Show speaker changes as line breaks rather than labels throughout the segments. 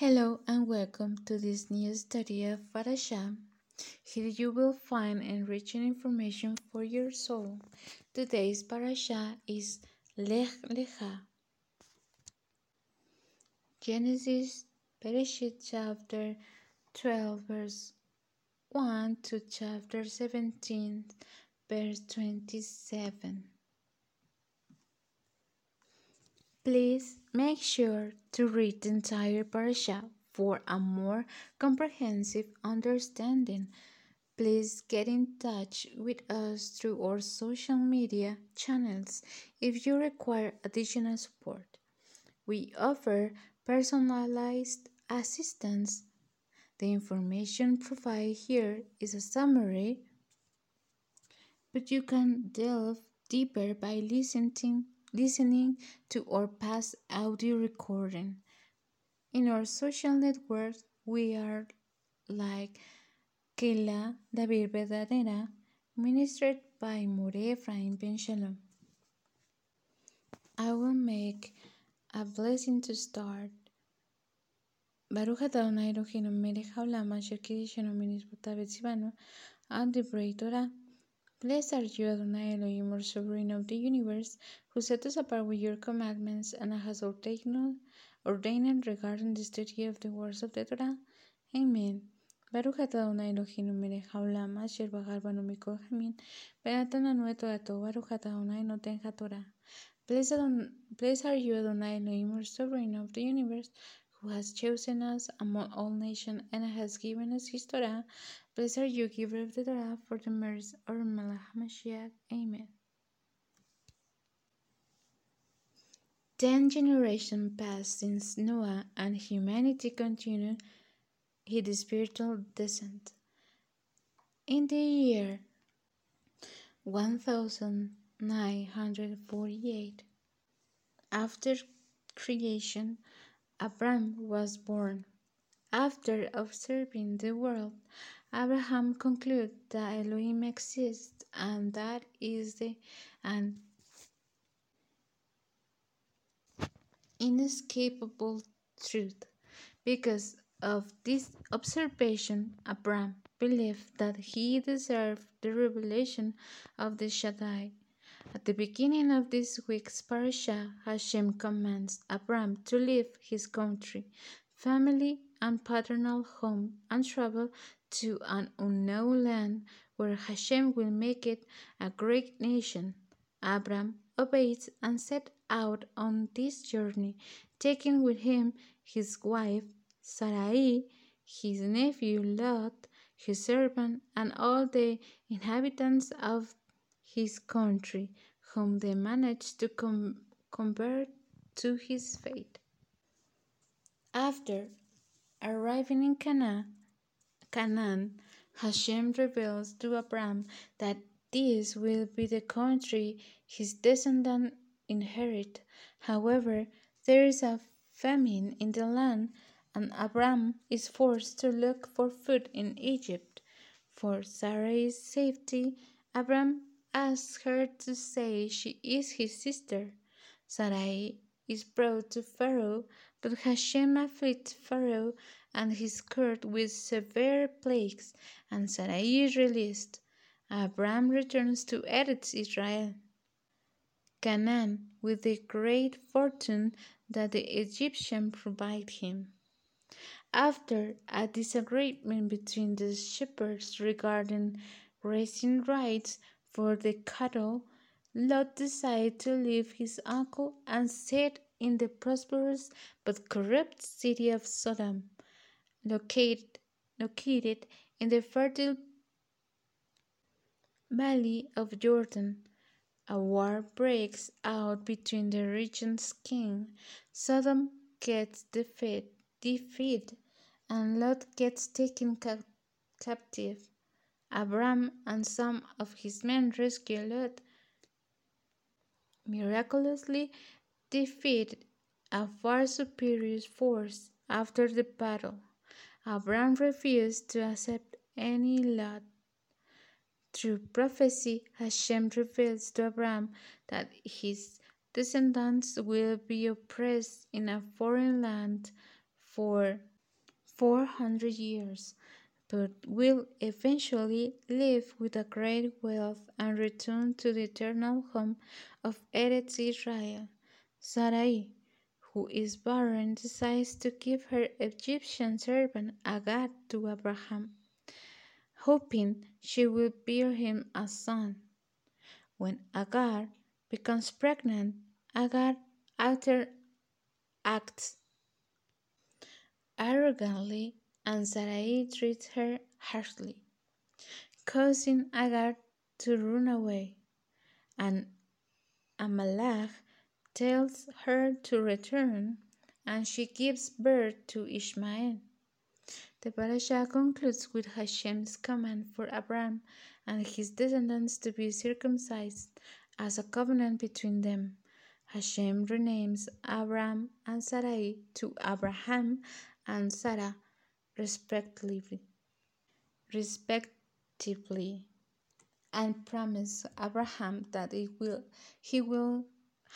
Hello and welcome to this new study of Parashah. Here you will find enriching information for your soul. Today's Parashah is Lech Lecha. Genesis Bereshit chapter 12 verse 1 to chapter 17 verse 27. Please make sure to read the entire parasha for a more comprehensive understanding. Please get in touch with us through our social media channels if you require additional support. We offer personalized assistance. The information provided here is a summary, but you can delve deeper by listening listening to our past audio recording. In our social networks, we are like Kela David Verdadera, ministered by More Ephraim Ben Shalom. I will make a blessing to start. Baruch Adonai Eloheinu melech haolam asher kiddushenu mitzvotav v'tzivanu ad divrei Torah. Blessed are you, Adonai Elohim, or sovereign of the universe, who set us apart with your commandments and has ordained, ordained regarding the study of the words of the Torah. Amen. Baruch atah Adonai Eloheinu melech haolam asher bahar banu mikol hamin benatan anu et torato Baruch atah Adonai noten haTorah. Blessed, blessed are you, Adonai Elohim, or sovereign of the universe, who has chosen us among all nations and has given us his Torah. Blessed are you, giver of the Torah, for the merits of Melech Mashiach. Amen. Ten generations passed since Noah and humanity continued its spiritual descent. In the year 1948, after creation, Abram was born. After observing the world, Abraham concluded that Elohim exists and that is the inescapable truth. Because of this observation, Abraham believed that he deserved the revelation of the Shaddai. At the beginning of this week's parasha, Hashem commands Abram to leave his country, family, and paternal home and travel to an unknown land where Hashem will make it a great nation. Abram obeys and set out on this journey, taking with him his wife Sarai, his nephew Lot, his servant, and all the inhabitants of his country, whom they managed to com convert to his faith. After arriving in Canaan, Canaan, Hashem reveals to Abram that this will be the country his descendants inherit. However, there is a famine in the land, and Abram is forced to look for food in Egypt. For Sarai's safety, Abram asks her to say she is his sister. Sarai is brought to Pharaoh, but Hashem afflicts Pharaoh and his court with severe plagues, and Sarai is released. Abram returns to Eretz Israel. Canaan with the great fortune that the Egyptian provided him. After a disagreement between the shepherds regarding grazing rights for the cattle, Lot decided to leave his uncle and set in the prosperous but corrupt city of Sodom, located, located in the fertile valley of Jordan. A war breaks out between the region's king. Sodom gets defeat, defeated, and Lot gets taken ca captive. Abram and some of his men rescued Lot, miraculously defeated a far superior force after the battle. Abram refused to accept any lot. Through prophecy, Hashem reveals to Abram that his descendants will be oppressed in a foreign land for 400 years, but will eventually live with a great wealth and return to the eternal home of Eretz Israel. Sarai, who is barren, decides to give her Egyptian servant Agar to Abraham, hoping she will bear him a son. When Agar becomes pregnant, Agar after acts arrogantly and Sarai treats her harshly, causing Agar to run away. And Amalek tells her to return, and she gives birth to Ishmael. The parasha concludes with Hashem's command for Abram and his descendants to be circumcised as a covenant between them. Hashem renames Abram and Sarai to Abraham and Sarah respectively, respectively, and promise Abraham that will, he will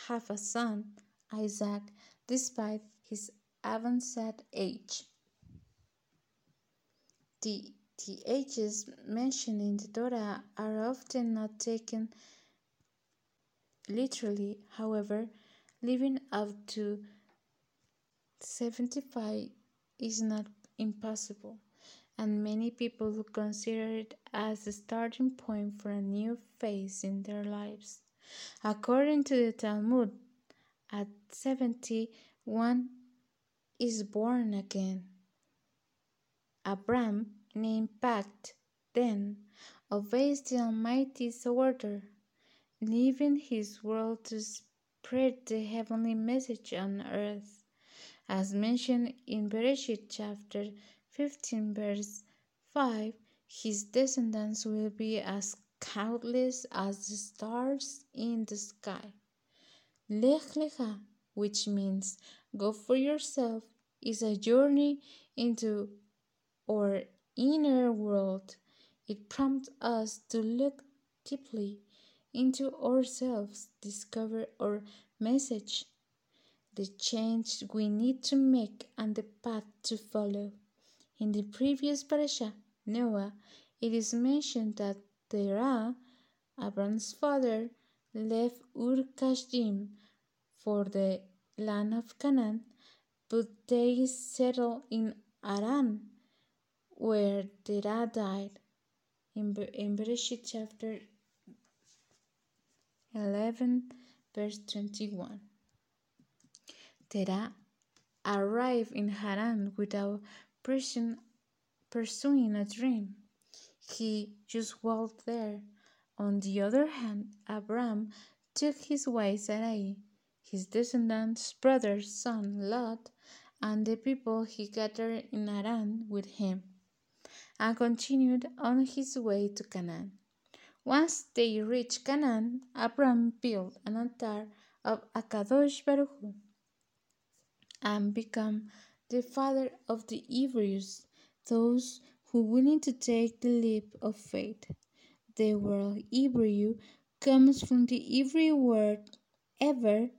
have a son, Isaac, despite his advanced age. The, the ages mentioned in the Torah are often not taken literally, however, living up to 75 is not impossible, and many people consider it as the starting point for a new phase in their lives. According to the Talmud, at 70, one is born again. Abram, named Pact, then obeys the Almighty's order, leaving his world to spread the heavenly message on earth as mentioned in Bereshit chapter 15 verse 5 his descendants will be as countless as the stars in the sky. Lech Lecha which means go for yourself is a journey into our inner world. It prompts us to look deeply into ourselves discover our message the change we need to make and the path to follow. In the previous parasha, Noah, it is mentioned that Terah, Abram's father, left Ur Kasdim for the land of Canaan, but they settled in Aran, where Terah died. In, in Bereshit chapter 11, verse 21. Terah arrived in Haran without pursuing a dream. He just walked there. On the other hand, Abram took his wife Sarai, his descendants' brother's son Lot, and the people he gathered in Haran with him, and continued on his way to Canaan. Once they reached Canaan, Abram built an altar of Akadosh Baruch and become the father of the Hebrews, those who willing to take the leap of faith. The word Hebrew comes from the Hebrew word ever,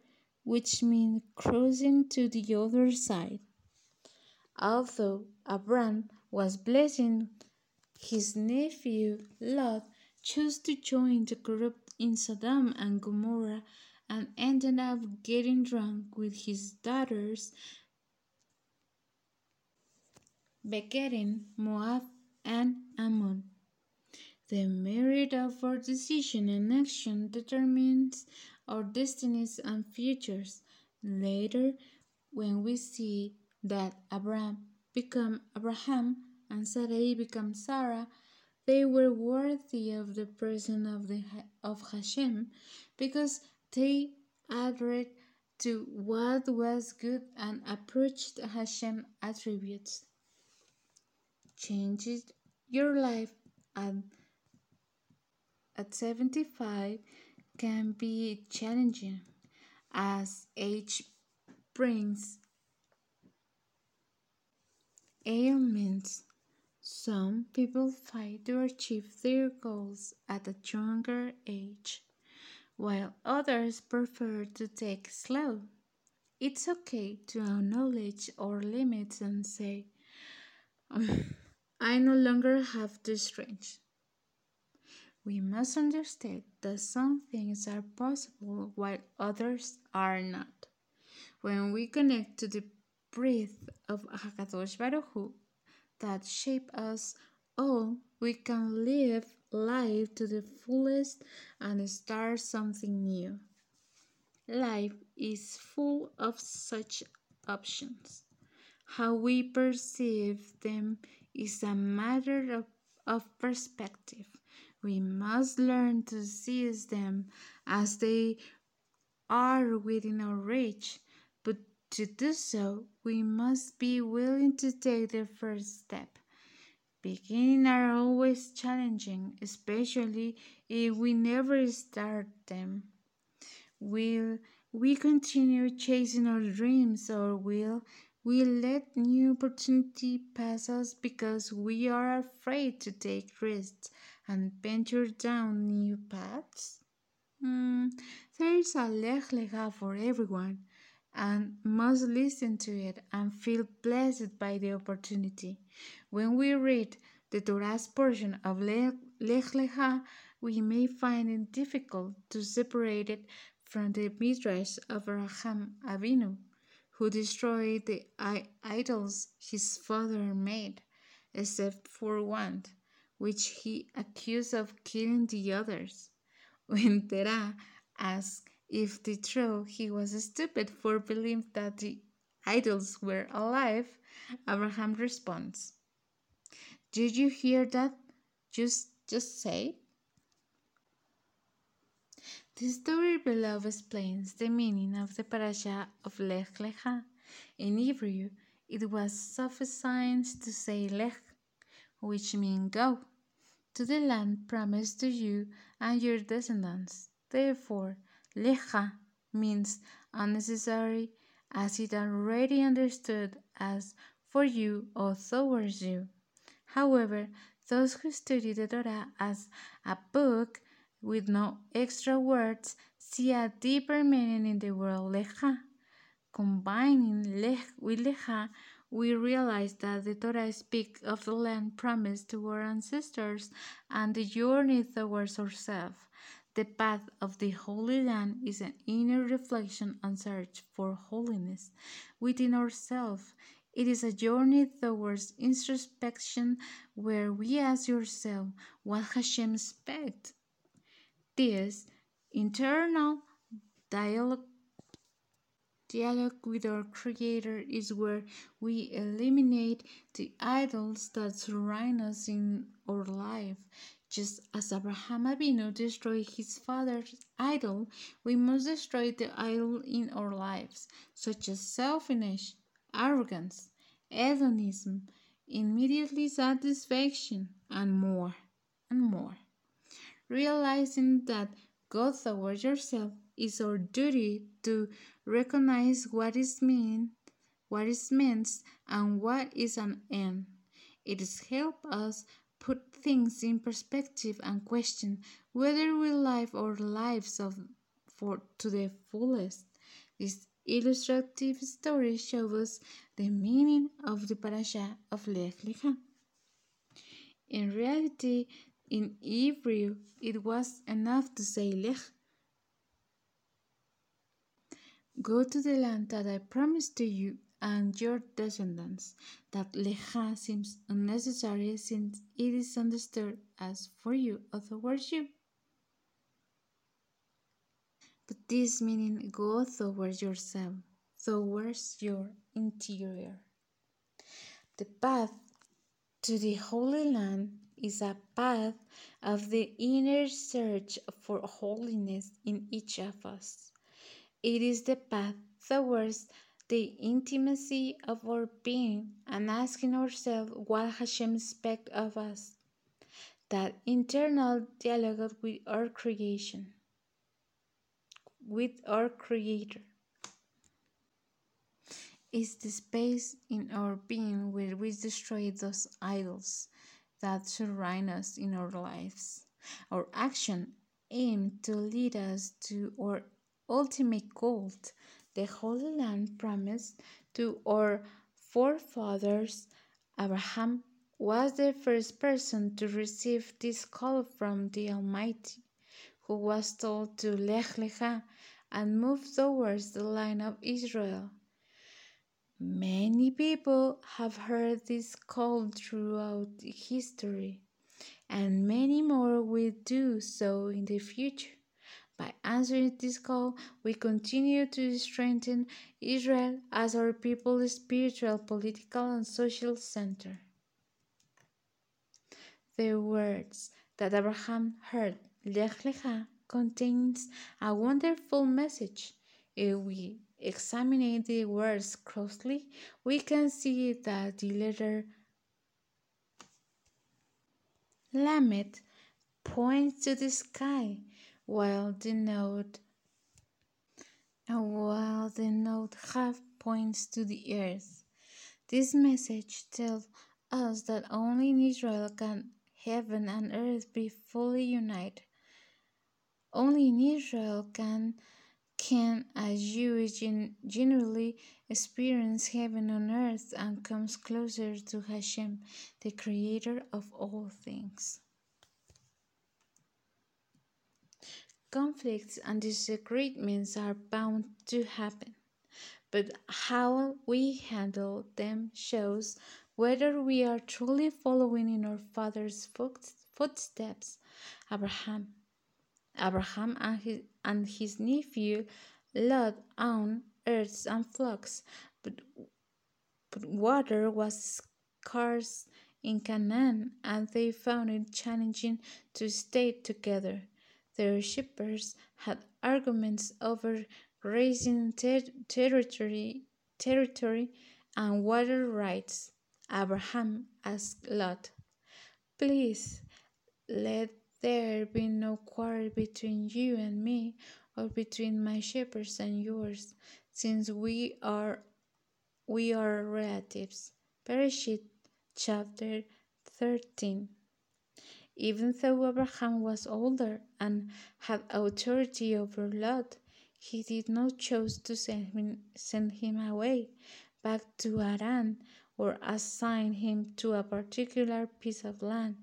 which means crossing to the other side. Although Abram was blessing his nephew Lot chose to join the corrupt in Sodom and Gomorrah and ended up getting drunk with his daughters, begetting Moab and Ammon. The merit of our decision and action determines our destinies and futures. Later, when we see that Abraham become Abraham and Sarai become Sarah, they were worthy of the presence of the of Hashem because they adhered to what was good and approached Hashem attributes. Changes your life at, at 75 can be challenging as age brings ailments. Some people fight to achieve their goals at a younger age while others prefer to take slow. It's okay to acknowledge our limits and say, "Um, I no longer have the strength. We must understand that some things are possible while others are not. When we connect to the breath of Hakadosh Baruch Hu that shape us all, we can live life to the fullest and start something new. Life is full of such options. How we perceive them is a matter of, of perspective. We must learn to seize them as they are within our reach, but to do so, we must be willing to take the first step. Beginnings are always challenging, especially if we never start them. Will we continue chasing our dreams or will we let new opportunity pass us because we are afraid to take risks and venture down new paths? Hmm, there is a lecha for everyone and must listen to it and feel blessed by the opportunity. When we read the Torah's portion of Lech Lecha, we may find it difficult to separate it from the Midrash of Abraham Avinu, who destroyed the idols his father made, except for one, which he accused of killing the others. When Terah asked if the truth he was stupid for believing that the idols were alive, Abraham responds, Did you hear that? Just just say. The story below explains the meaning of the parasha of Lech Lecha. In Hebrew, it was sufficient to say Lech, which means go, to the land promised to you and your descendants. Therefore, Lecha means unnecessary, as it already understood as for you or towards you. However, those who study the Torah as a book with no extra words see a deeper meaning in the word Lecha. Combining Lech with Lecha, we realize that the Torah speaks of the land promised to our ancestors and the journey towards ourselves. The path of the Holy Land is an inner reflection and search for holiness within ourselves. It is a journey towards introspection where we ask ourselves what Hashem expects. This internal dialogue dialogue with our creator is where we eliminate the idols that surround us in our life just as Abraham Avinu destroyed his father's idol, we must destroy the idol in our lives, such as selfishness, arrogance, hedonism, immediately satisfaction, and more and more. Realizing that God towards yourself is our duty to recognize what is mean, what is meant, and what is an end. It is help us put things in perspective and question whether we live our lives of, for, to the fullest. This illustrative story shows us the meaning of the parasha of Lech Lecha. In reality, in Hebrew, it was enough to say Lech. Go to the land that I promised to you and your descendants. That lecha seems unnecessary since it is understood as for you of towards you. But this meaning go towards yourself, towards your interior. The path to the Holy Land is a path of the inner search for holiness in each of us. It is the path towards the intimacy of our being and asking ourselves what Hashem expects of us. That internal dialogue with our creation, with our Creator, is the space in our being where we destroy those idols that surround us in our lives. Our action aim to lead us to our ultimate goal the Holy Land promised to our forefathers, Abraham was the first person to receive this call from the Almighty, who was told to Lech Lecha and move towards the line of Israel. Many people have heard this call throughout history, and many more will do so in the future. By answering this call, we continue to strengthen Israel as our people's spiritual, political, and social center. The words that Abraham heard, Lech Lecha, contains a wonderful message. If we examine the words closely, we can see that the letter Lamed points to the sky, while the note while the note half points to the earth. This message tells us that only in Israel can heaven and earth be fully united. Only in Israel can can a Jew generally experience heaven on earth and comes closer to Hashem, the creator of all things. Conflicts and disagreements are bound to happen, but how we handle them shows whether we are truly following in our father's footsteps. Abraham Abraham and his, and his nephew Lot owned herds and flocks, but, but water was scarce in Canaan, and they found it challenging to stay together. Their shepherds had arguments over grazing ter territory, territory and water rights. Abraham asked Lot, Please let there be no quarrel between you and me, or between my shepherds and yours, since we are we are relatives. Bereshit chapter 13. Even though Abraham was older and had authority over Lot, he did not choose to send him, send him away back to Haran or assign him to a particular piece of land.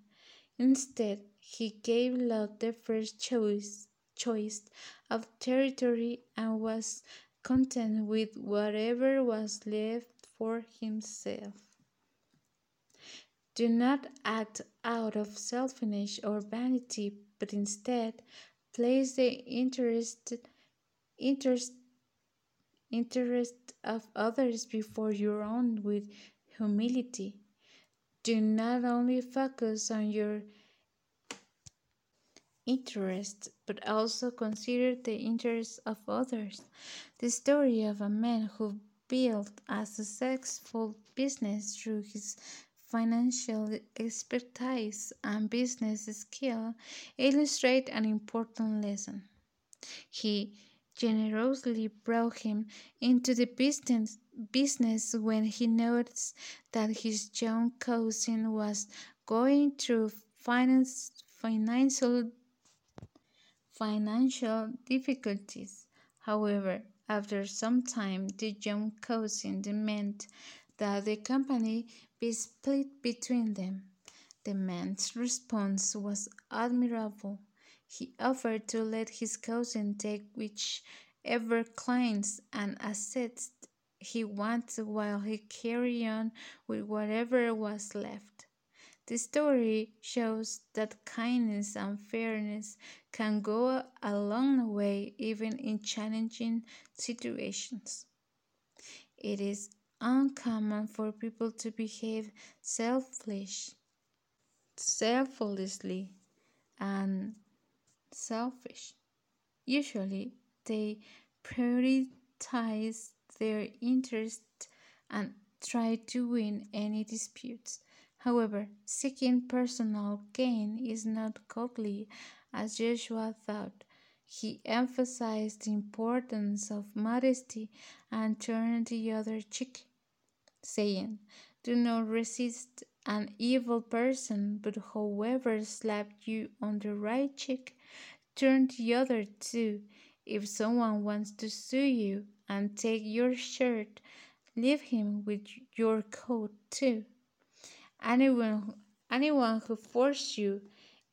Instead, he gave Lot the first choice, choice of territory and was content with whatever was left for himself. Do not act out of selfishness or vanity, but instead place the interest, interest, interest of others before your own with humility. Do not only focus on your interests, but also consider the interests of others. The story of a man who built a successful business through his financial expertise and business skill illustrate an important lesson. He generously brought him into the business business when he noticed that his young cousin was going through finance, financial financial difficulties. However, after some time, the young cousin demanded that the company be split between them. The man's response was admirable. He offered to let his cousin take whichever clients and assets he wanted while he carried on with whatever was left. The story shows that kindness and fairness can go a long way even in challenging situations. It is uncommon for people to behave selfish, selflessly, and selfish. Usually, they prioritize their interests and try to win any disputes. However, seeking personal gain is not godly, as Joshua thought. He emphasized the importance of modesty and turned the other cheek, saying, Do not resist an evil person, but whoever slapped you on the right cheek, turn the other too. If someone wants to sue you and take your shirt. Leave him with your coat too. Anyone, anyone who forces you,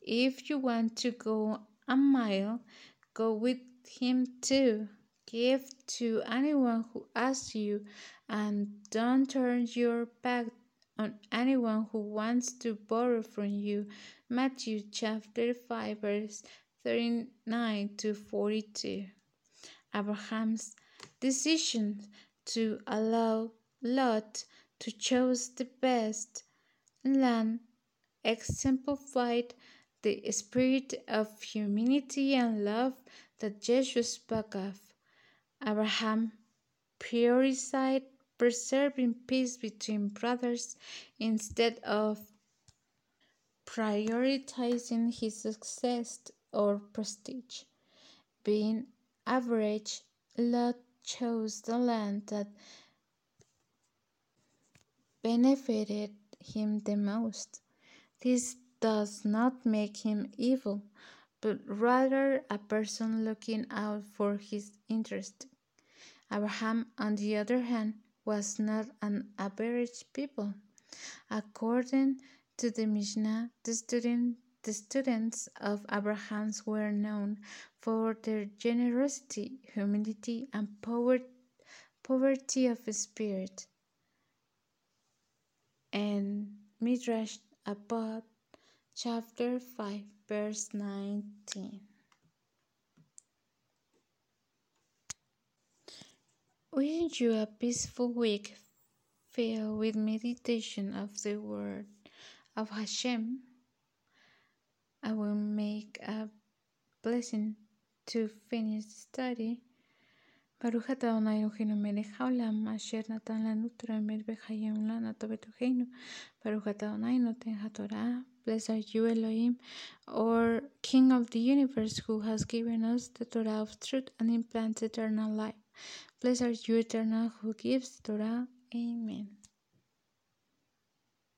if you want to go a mile, go with him too. Give to anyone who asks you, and don't turn your back on anyone who wants to borrow from you. Matthew chapter 5, verse 39 to 42. Abraham's decision to allow Lot to choose the best land exemplified the spirit of humility and love that Jesus spoke of. Abraham prioritized preserving peace between brothers instead of prioritizing his success or prestige. Being average, Lot chose the land that benefited him the most. This does not make him evil, but rather a person looking out for his interest. Abraham, on the other hand, was not an average people. According to the Mishnah, the, student, the students of Abraham were known for their generosity, humility, and poverty of spirit. And Midrash Avot, chapter 5, verse 19. Wish you a peaceful week filled with meditation of the word of Hashem. I will make a blessing to finish the study. Baruch atah Adonai Eloheinu melech haolam asher natan lanu Torah emet v'chayim lana tovetoheinu. Baruch atah Adonai noten haTorah. Blessed are you, Elohim, or King of the universe, who has given us the Torah of truth and implanted eternal life. Blessed are you, Eternal, who gives the Torah. Amen.